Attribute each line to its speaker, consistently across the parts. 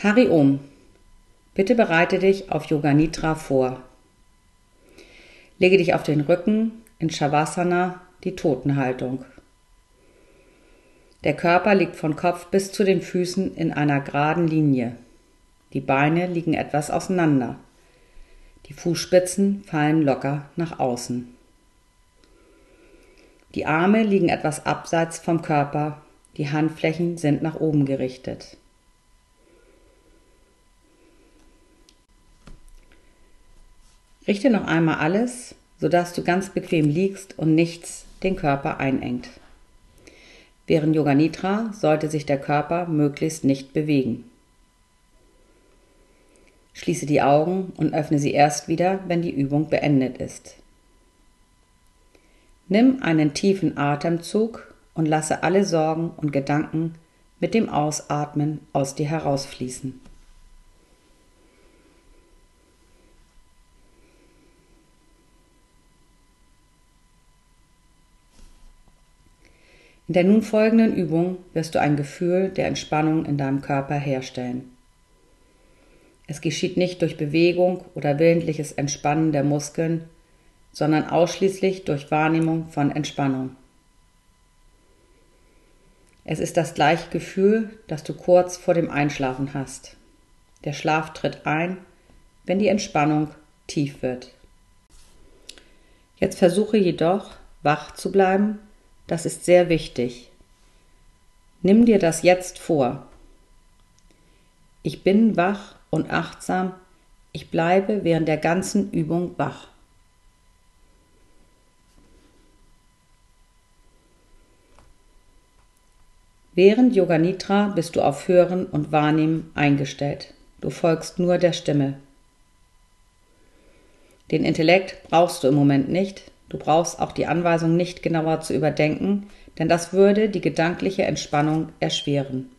Speaker 1: Hari Om. Bitte bereite dich auf Yoga Nidra vor. Lege dich auf den Rücken in Shavasana, die Totenhaltung. Der Körper liegt von Kopf bis zu den Füßen in einer geraden Linie. Die Beine liegen etwas auseinander. Die Fußspitzen fallen locker nach außen. Die Arme liegen etwas abseits vom Körper, die Handflächen sind nach oben gerichtet. Richte noch einmal alles, sodass du ganz bequem liegst und nichts den Körper einengt. Während Yoga Nidra sollte sich der Körper möglichst nicht bewegen. Schließe die Augen und öffne sie erst wieder, wenn die Übung beendet ist. Nimm einen tiefen Atemzug und lasse alle Sorgen und Gedanken mit dem Ausatmen aus dir herausfließen. In der nun folgenden Übung wirst du ein Gefühl der Entspannung in deinem Körper herstellen. Es geschieht nicht durch Bewegung oder willentliches Entspannen der Muskeln, sondern ausschließlich durch Wahrnehmung von Entspannung. Es ist das gleiche Gefühl, das du kurz vor dem Einschlafen hast. Der Schlaf tritt ein, wenn die Entspannung tief wird. Jetzt versuche jedoch, wach zu bleiben das ist sehr wichtig. Nimm dir das jetzt vor. Ich bin wach und achtsam. Ich bleibe während der ganzen Übung wach. Während Yoga Nidra bist du auf Hören und Wahrnehmen eingestellt. Du folgst nur der Stimme. Den Intellekt brauchst du im Moment nicht, Du brauchst auch die Anweisung nicht genauer zu überdenken, denn das würde die gedankliche Entspannung erschweren.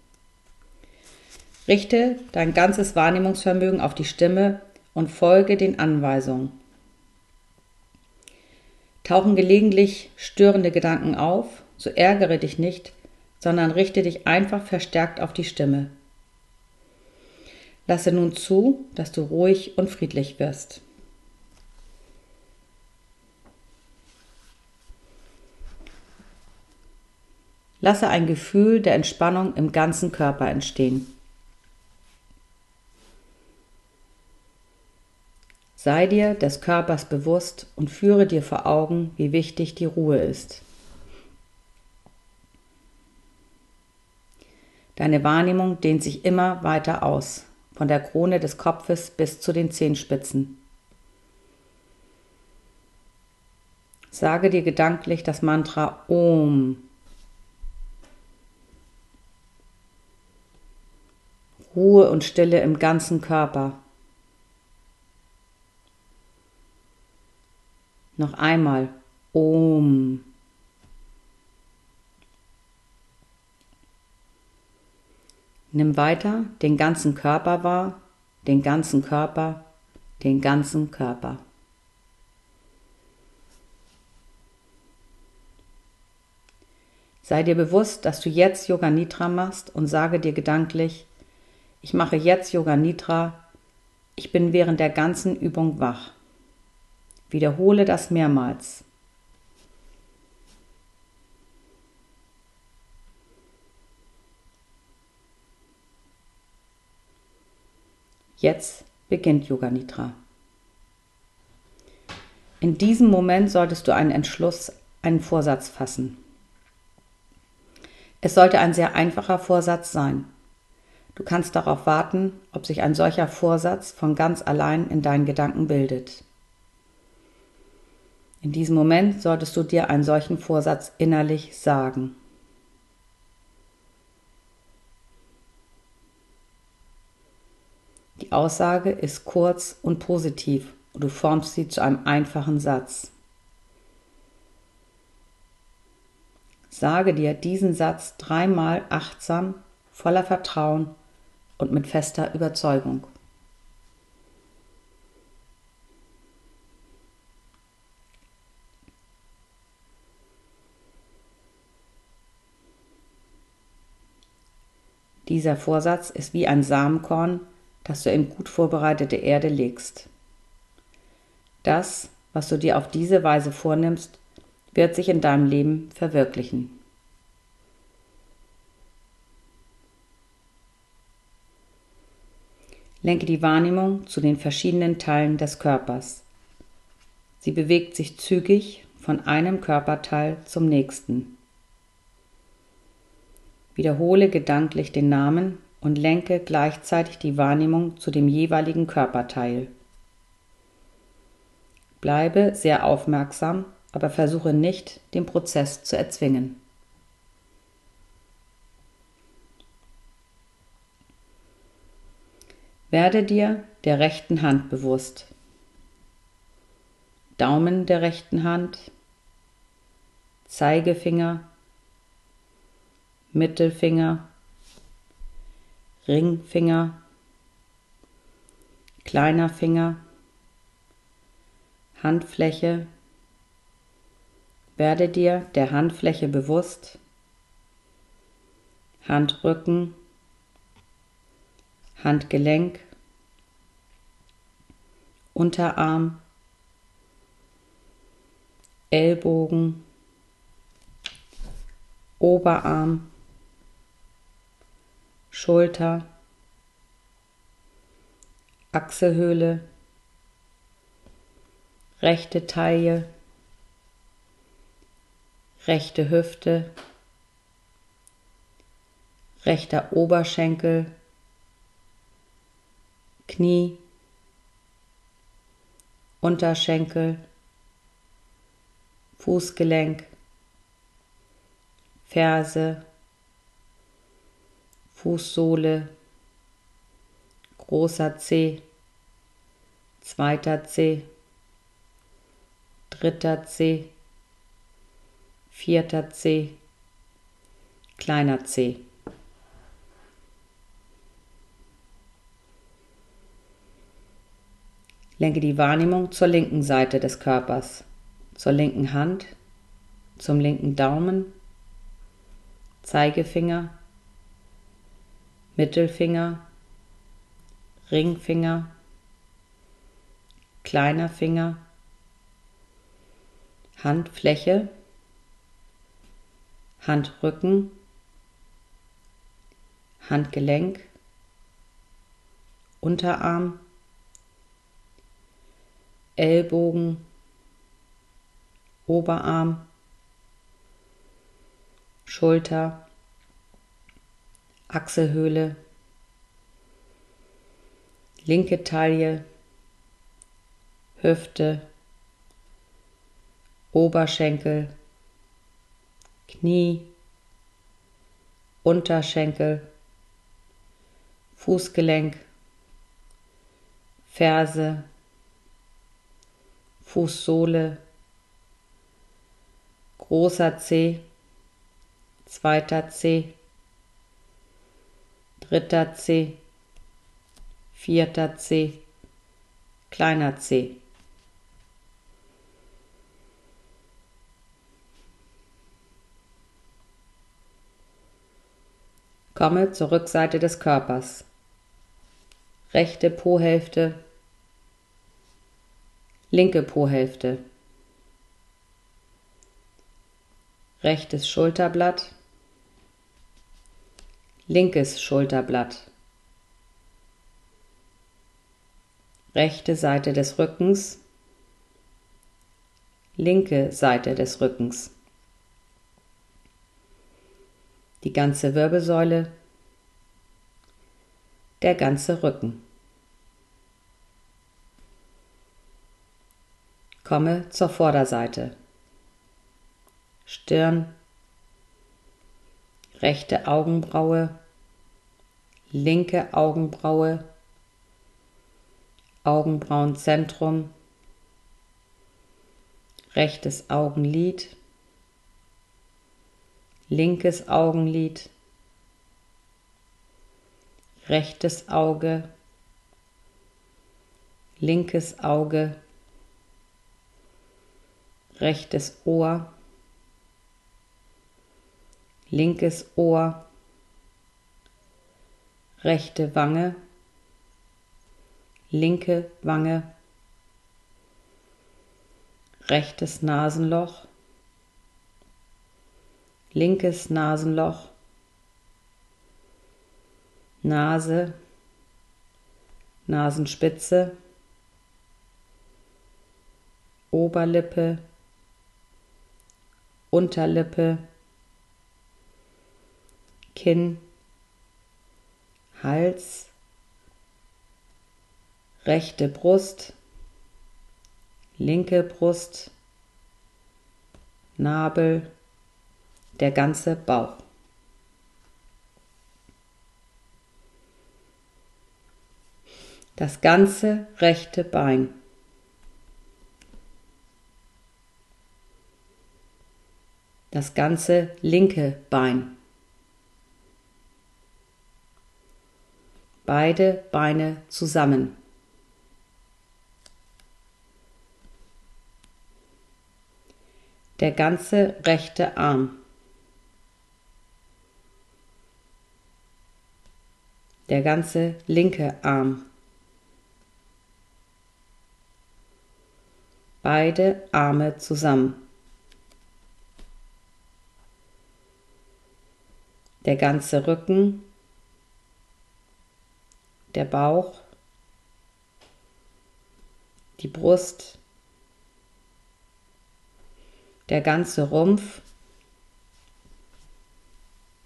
Speaker 1: Richte dein ganzes Wahrnehmungsvermögen auf die Stimme und folge den Anweisungen. Tauchen gelegentlich störende Gedanken auf, so ärgere dich nicht, sondern richte dich einfach verstärkt auf die Stimme. Lasse nun zu, dass du ruhig und friedlich wirst. Lasse ein Gefühl der Entspannung im ganzen Körper entstehen. Sei dir des Körpers bewusst und führe dir vor Augen, wie wichtig die Ruhe ist. Deine Wahrnehmung dehnt sich immer weiter aus, von der Krone des Kopfes bis zu den Zehenspitzen. Sage dir gedanklich das Mantra Om Ruhe und Stille im ganzen Körper. Noch einmal Om. Nimm weiter den ganzen Körper wahr, den ganzen Körper, den ganzen Körper. Sei dir bewusst, dass du jetzt Yoga Nidra machst und sage dir gedanklich, ich mache jetzt Yoga Nidra. Ich bin während der ganzen Übung wach. Wiederhole das mehrmals. Jetzt beginnt Yoga Nidra. In diesem Moment solltest du einen Entschluss, einen Vorsatz fassen. Es sollte ein sehr einfacher Vorsatz sein. Du kannst darauf warten, ob sich ein solcher Vorsatz von ganz allein in deinen Gedanken bildet. In diesem Moment solltest du dir einen solchen Vorsatz innerlich sagen. Die Aussage ist kurz und positiv und du formst sie zu einem einfachen Satz. Sage dir diesen Satz dreimal achtsam, voller Vertrauen und mit fester Überzeugung. Dieser Vorsatz ist wie ein Samenkorn, das du in gut vorbereitete Erde legst. Das, was du dir auf diese Weise vornimmst, wird sich in deinem Leben verwirklichen. Lenke die Wahrnehmung zu den verschiedenen Teilen des Körpers. Sie bewegt sich zügig von einem Körperteil zum nächsten. Wiederhole gedanklich den Namen und lenke gleichzeitig die Wahrnehmung zu dem jeweiligen Körperteil. Bleibe sehr aufmerksam, aber versuche nicht, den Prozess zu erzwingen. Werde dir der rechten Hand bewusst. Daumen der rechten Hand, Zeigefinger, Mittelfinger, Ringfinger, kleiner Finger, Handfläche. Werde dir der Handfläche bewusst, Handrücken, Handgelenk, Unterarm, Ellbogen, Oberarm, Schulter, Achselhöhle, rechte Taille, rechte Hüfte, rechter Oberschenkel, Knie, Unterschenkel, Fußgelenk, Ferse, Fußsohle, großer Zeh, zweiter Zeh, dritter Zeh, vierter Zeh, kleiner Zeh. Lenke die Wahrnehmung zur linken Seite des Körpers, zur linken Hand, zum linken Daumen, Zeigefinger, Mittelfinger, Ringfinger, kleiner Finger, Handfläche, Handrücken, Handgelenk, Unterarm, Ellbogen, Oberarm, Schulter, Achselhöhle, linke Taille, Hüfte, Oberschenkel, Knie, Unterschenkel, Fußgelenk, Ferse, Fußsohle, großer Zeh, zweiter Zeh, dritter Zeh, vierter Zeh, kleiner Zeh. Komme zur Rückseite des Körpers. Rechte Po-Hälfte, linke Po-Hälfte, rechtes Schulterblatt, linkes Schulterblatt, rechte Seite des Rückens, linke Seite des Rückens, die ganze Wirbelsäule, der ganze Rücken. Komme zur Vorderseite. Stirn, rechte Augenbraue, linke Augenbraue, Augenbrauenzentrum, rechtes Augenlid, linkes Augenlid, rechtes Auge, linkes Auge, rechtes Ohr, linkes Ohr, rechte Wange, linke Wange, rechtes Nasenloch, linkes Nasenloch, Nase, Nasenspitze, Oberlippe, Unterlippe, Kinn, Hals, rechte Brust, linke Brust, Nabel, der ganze Bauch. Das ganze rechte Bein. Das ganze linke Bein. Beide Beine zusammen. Der ganze rechte Arm. Der ganze linke Arm. Beide Arme zusammen. Der ganze Rücken. Der Bauch. Die Brust der ganze Rumpf,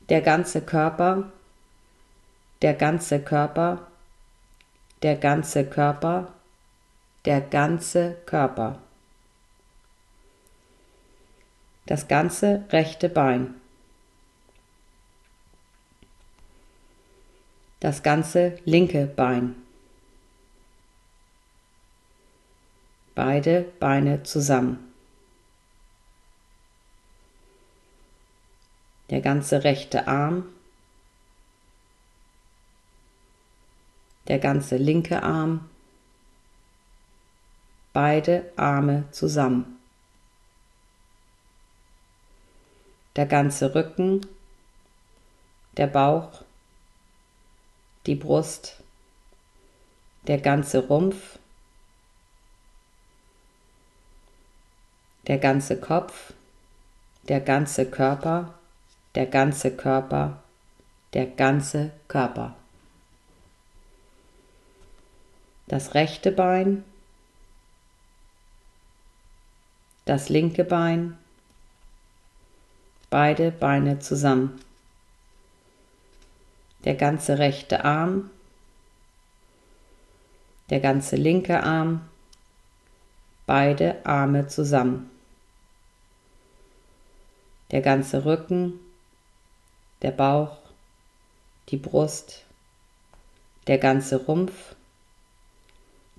Speaker 1: der ganze Körper, der ganze Körper, der ganze Körper, der ganze Körper. Das ganze rechte Bein. Das ganze linke Bein. Beide Beine zusammen. der ganze rechte Arm, der ganze linke Arm, beide Arme zusammen, der ganze Rücken, der Bauch, die Brust, der ganze Rumpf, der ganze Kopf, der ganze Körper, der ganze Körper, der ganze Körper. Das rechte Bein, das linke Bein, beide Beine zusammen. Der ganze rechte Arm, der ganze linke Arm, beide Arme zusammen. Der ganze Rücken, der Bauch, die Brust, der ganze Rumpf,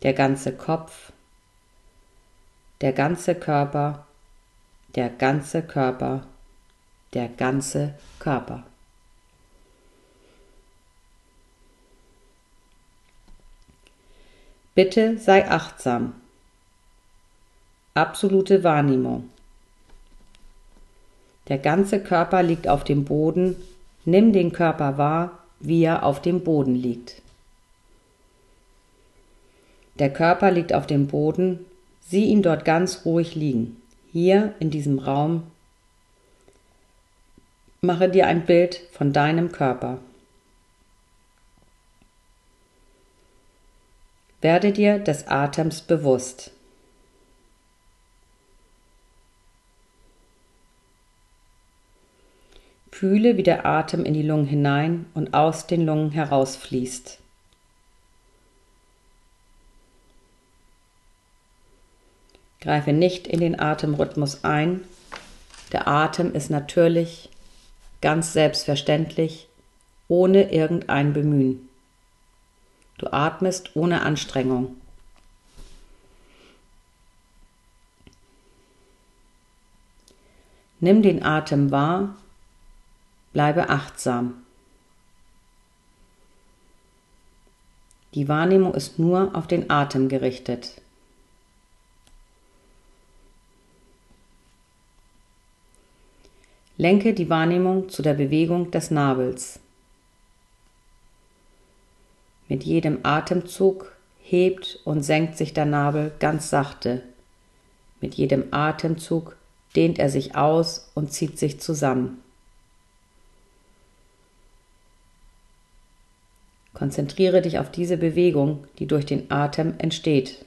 Speaker 1: der ganze Kopf, der ganze Körper, der ganze Körper, der ganze Körper. Bitte sei achtsam. Absolute Wahrnehmung. Der ganze Körper liegt auf dem Boden Nimm den Körper wahr, wie er auf dem Boden liegt. Der Körper liegt auf dem Boden, sieh ihn dort ganz ruhig liegen. Hier in diesem Raum mache dir ein Bild von deinem Körper. Werde dir des Atems bewusst. Fühle, wie der Atem in die Lungen hinein und aus den Lungen herausfließt. Greife nicht in den Atemrhythmus ein. Der Atem ist natürlich, ganz selbstverständlich, ohne irgendein Bemühen. Du atmest ohne Anstrengung. Nimm den Atem wahr Bleibe achtsam. Die Wahrnehmung ist nur auf den Atem gerichtet. Lenke die Wahrnehmung zu der Bewegung des Nabels. Mit jedem Atemzug hebt und senkt sich der Nabel ganz sachte. Mit jedem Atemzug dehnt er sich aus und zieht sich zusammen. Konzentriere dich auf diese Bewegung, die durch den Atem entsteht.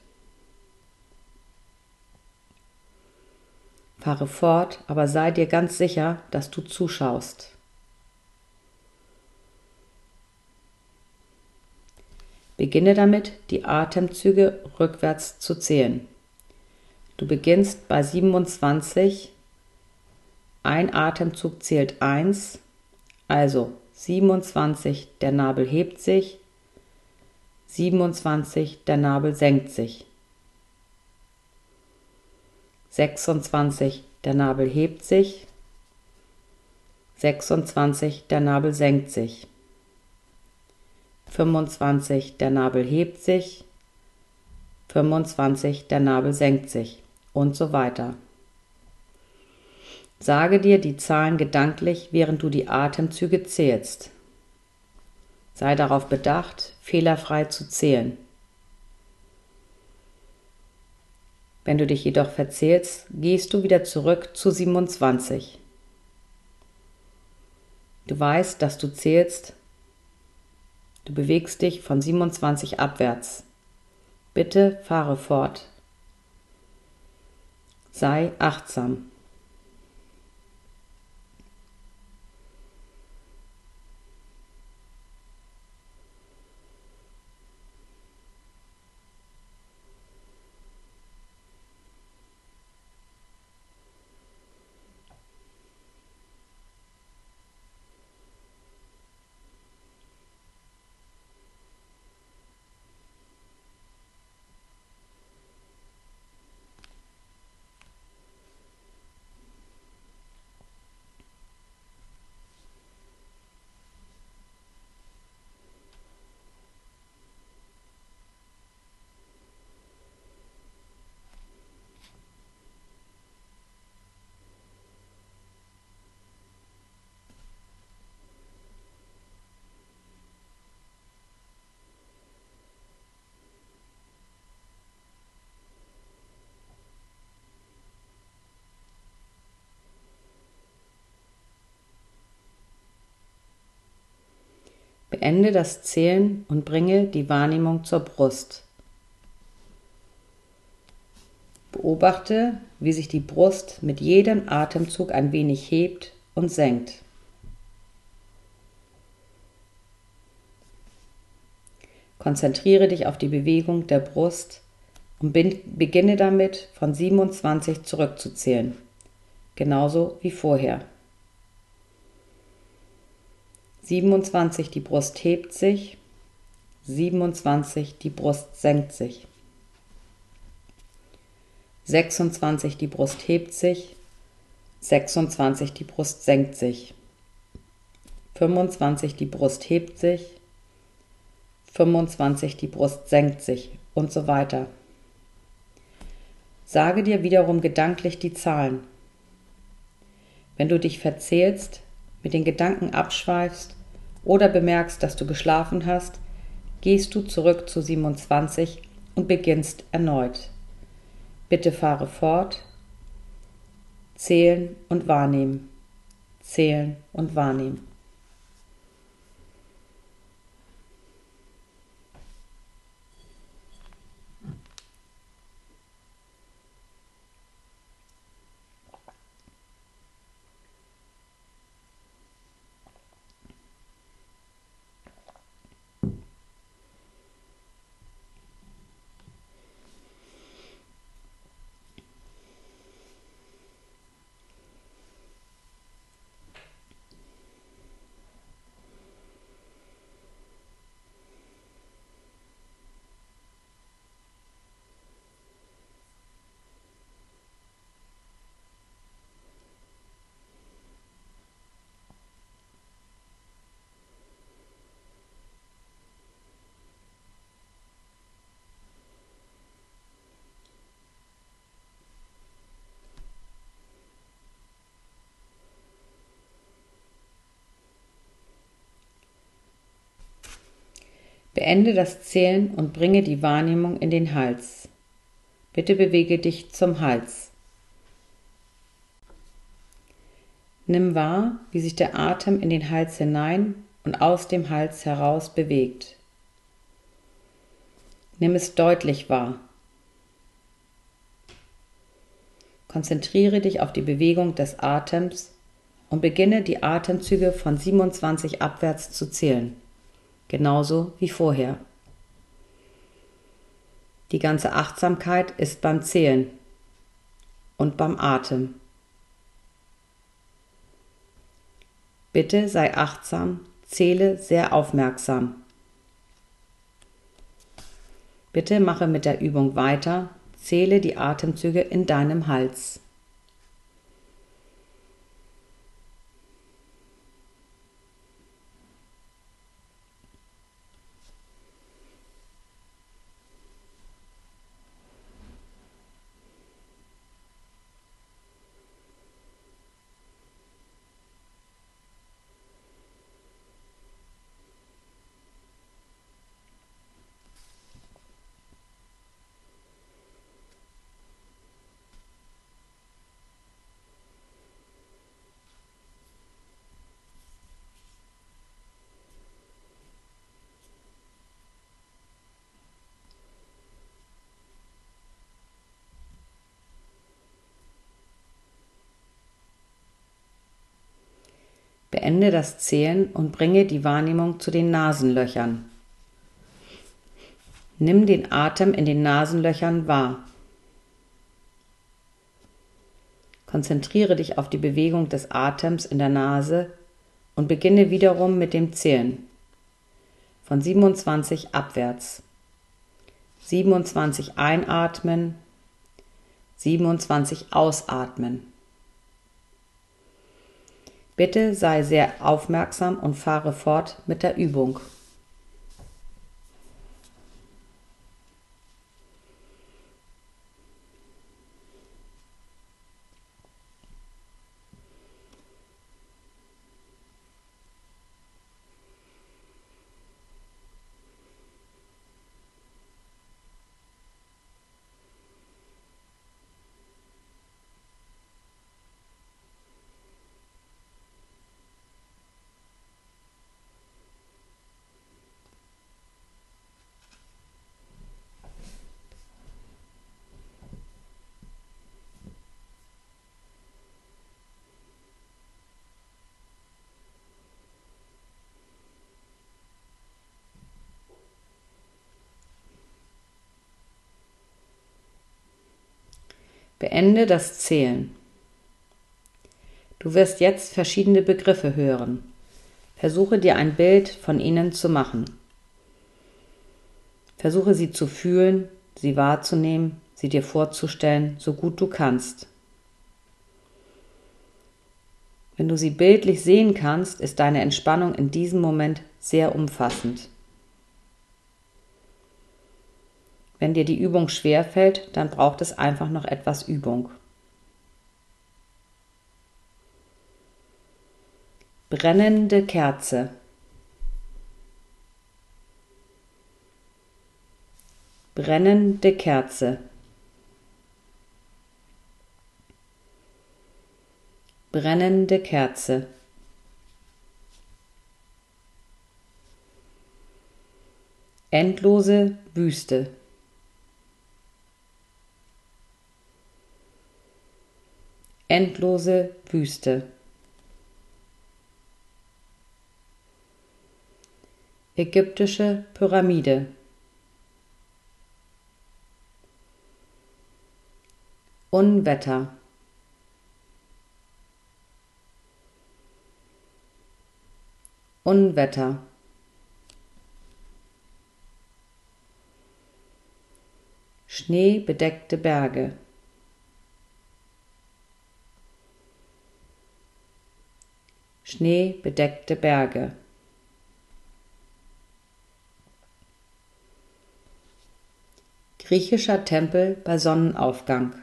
Speaker 1: Fahre fort, aber sei dir ganz sicher, dass du zuschaust. Beginne damit, die Atemzüge rückwärts zu zählen. Du beginnst bei 27. Ein Atemzug zählt 1, also 27, der Nabel hebt sich, 27, der Nabel senkt sich. 26, der Nabel hebt sich, 26, der Nabel senkt sich. 25, der Nabel hebt sich, 25, der Nabel senkt sich und so weiter. Sage dir die Zahlen gedanklich, während du die Atemzüge zählst. Sei darauf bedacht, fehlerfrei zu zählen. Wenn du dich jedoch verzählst, gehst du wieder zurück zu 27. Du weißt, dass du zählst Du bewegst dich von 27 abwärts. Bitte fahre fort. Sei achtsam. Beende das Zählen und bringe die Wahrnehmung zur Brust. Beobachte, wie sich die Brust mit jedem Atemzug ein wenig hebt und senkt. Konzentriere dich auf die Bewegung der Brust und beginne damit von 27 zurückzuzählen, genauso wie vorher. 27 die Brust hebt sich, 27 die Brust senkt sich. 26 die Brust hebt sich, 26 die Brust senkt sich. 25 die Brust hebt sich, 25 die Brust senkt sich und so weiter. Sage dir wiederum gedanklich die Zahlen. Wenn du dich verzählst, mit den Gedanken abschweifst oder bemerkst, dass du geschlafen hast, gehst du zurück zu 27 und beginnst erneut. Bitte fahre fort. Zählen und wahrnehmen. Zählen und wahrnehmen. Beende das Zählen und bringe die Wahrnehmung in den Hals. Bitte bewege dich zum Hals. Nimm wahr, wie sich der Atem in den Hals hinein und aus dem Hals heraus bewegt. Nimm es deutlich wahr. Konzentriere dich auf die Bewegung des Atems und beginne die Atemzüge von 27 abwärts zu zählen, genauso wie vorher. Die ganze Achtsamkeit ist beim Zählen und beim Atem. Bitte sei achtsam, zähle sehr aufmerksam. Bitte mache mit der Übung weiter, zähle die Atemzüge in deinem Hals. Beende das Zählen und bringe die Wahrnehmung zu den Nasenlöchern. Nimm den Atem in den Nasenlöchern wahr. Konzentriere dich auf die Bewegung des Atems in der Nase und beginne wiederum mit dem Zählen. Von 27 abwärts. 27 einatmen, 27 ausatmen. Bitte sei sehr aufmerksam und fahre fort mit der Übung. Beende das Zählen. Du wirst jetzt verschiedene Begriffe hören. Versuche dir ein Bild von ihnen zu machen. Versuche sie zu fühlen, sie wahrzunehmen, sie dir vorzustellen, so gut du kannst. Wenn du sie bildlich sehen kannst, ist deine Entspannung in diesem Moment sehr umfassend. Wenn dir die Übung schwer fällt, dann braucht es einfach noch etwas Übung. Brennende Kerze. Brennende Kerze. Brennende Kerze. Endlose Wüste. Endlose Wüste. Ägyptische Pyramide. Unwetter. Unwetter. Schneebedeckte Berge. schneebedeckte Berge. Griechischer Tempel bei Sonnenaufgang.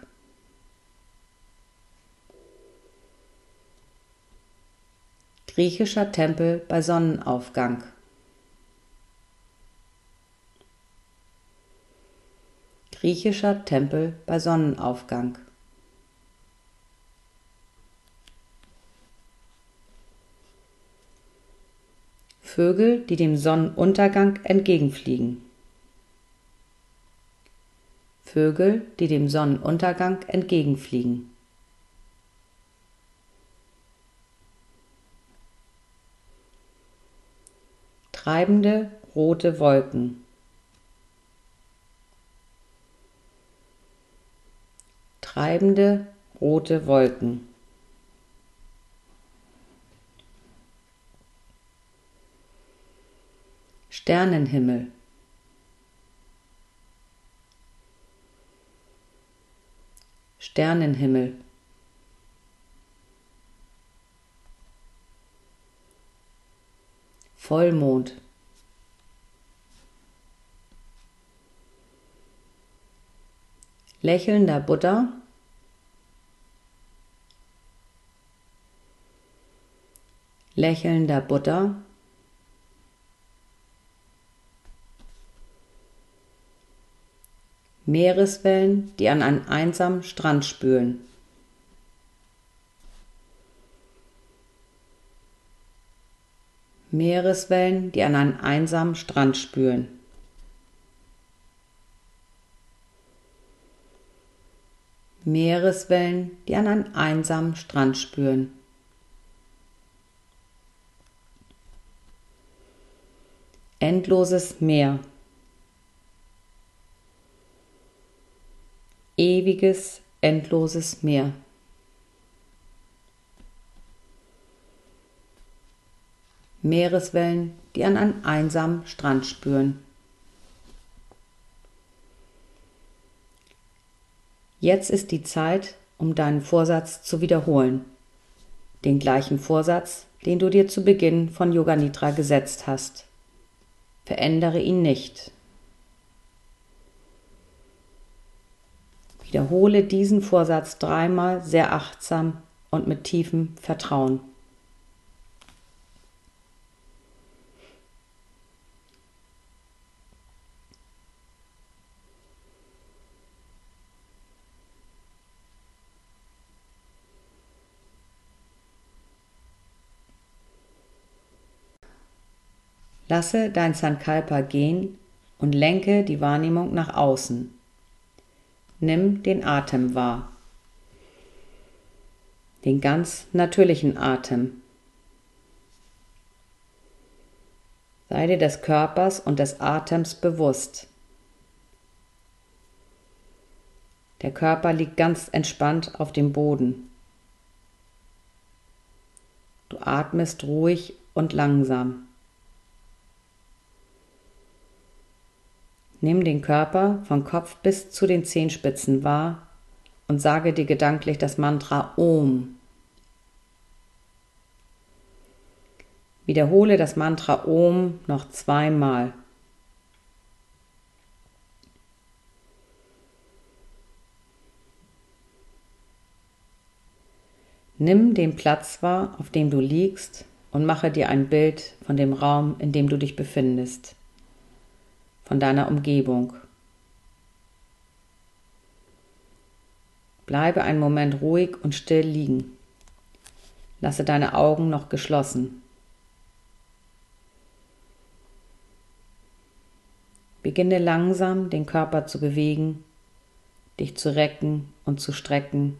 Speaker 1: Griechischer Tempel bei Sonnenaufgang. Griechischer Tempel bei Sonnenaufgang. Vögel, die dem Sonnenuntergang entgegenfliegen. Vögel, die dem Sonnenuntergang entgegenfliegen. Treibende rote Wolken. Treibende rote Wolken. Sternenhimmel. Sternenhimmel. Vollmond. Lächelnder Buddha. Lächelnder Buddha. Meereswellen, die an einen einsamen Strand spülen. Meereswellen, die an einen einsamen Strand spülen. Meereswellen, die an einen einsamen Strand spüren. Endloses Meer. Ewiges, endloses Meer. Meereswellen, die an einen einsamen Strand spüren. Jetzt ist die Zeit, um deinen Vorsatz zu wiederholen. Den gleichen Vorsatz, den du dir zu Beginn von Yoga Nidra gesetzt hast. Verändere ihn nicht. Wiederhole diesen Vorsatz dreimal sehr achtsam und mit tiefem Vertrauen. Lasse dein Sankalpa gehen und lenke die Wahrnehmung nach außen. Nimm den Atem wahr. Den ganz natürlichen Atem. Sei dir des Körpers und des Atems bewusst. Der Körper liegt ganz entspannt auf dem Boden. Du atmest ruhig und langsam. Nimm den Körper von Kopf bis zu den Zehenspitzen wahr und sage dir gedanklich das Mantra Om. Wiederhole das Mantra Om noch zweimal. Nimm den Platz wahr, auf dem du liegst, und mache dir ein Bild von dem Raum, in dem du dich befindest von deiner Umgebung. Bleibe einen Moment ruhig und still liegen. Lasse deine Augen noch geschlossen. Beginne langsam den Körper zu bewegen, dich zu recken und zu strecken.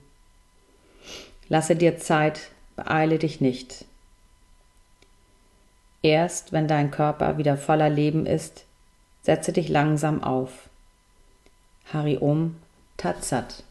Speaker 1: Lasse dir Zeit, beeile dich nicht. Erst wenn dein Körper wieder voller Leben ist, Setze dich langsam auf. Hari Om Tat Sat.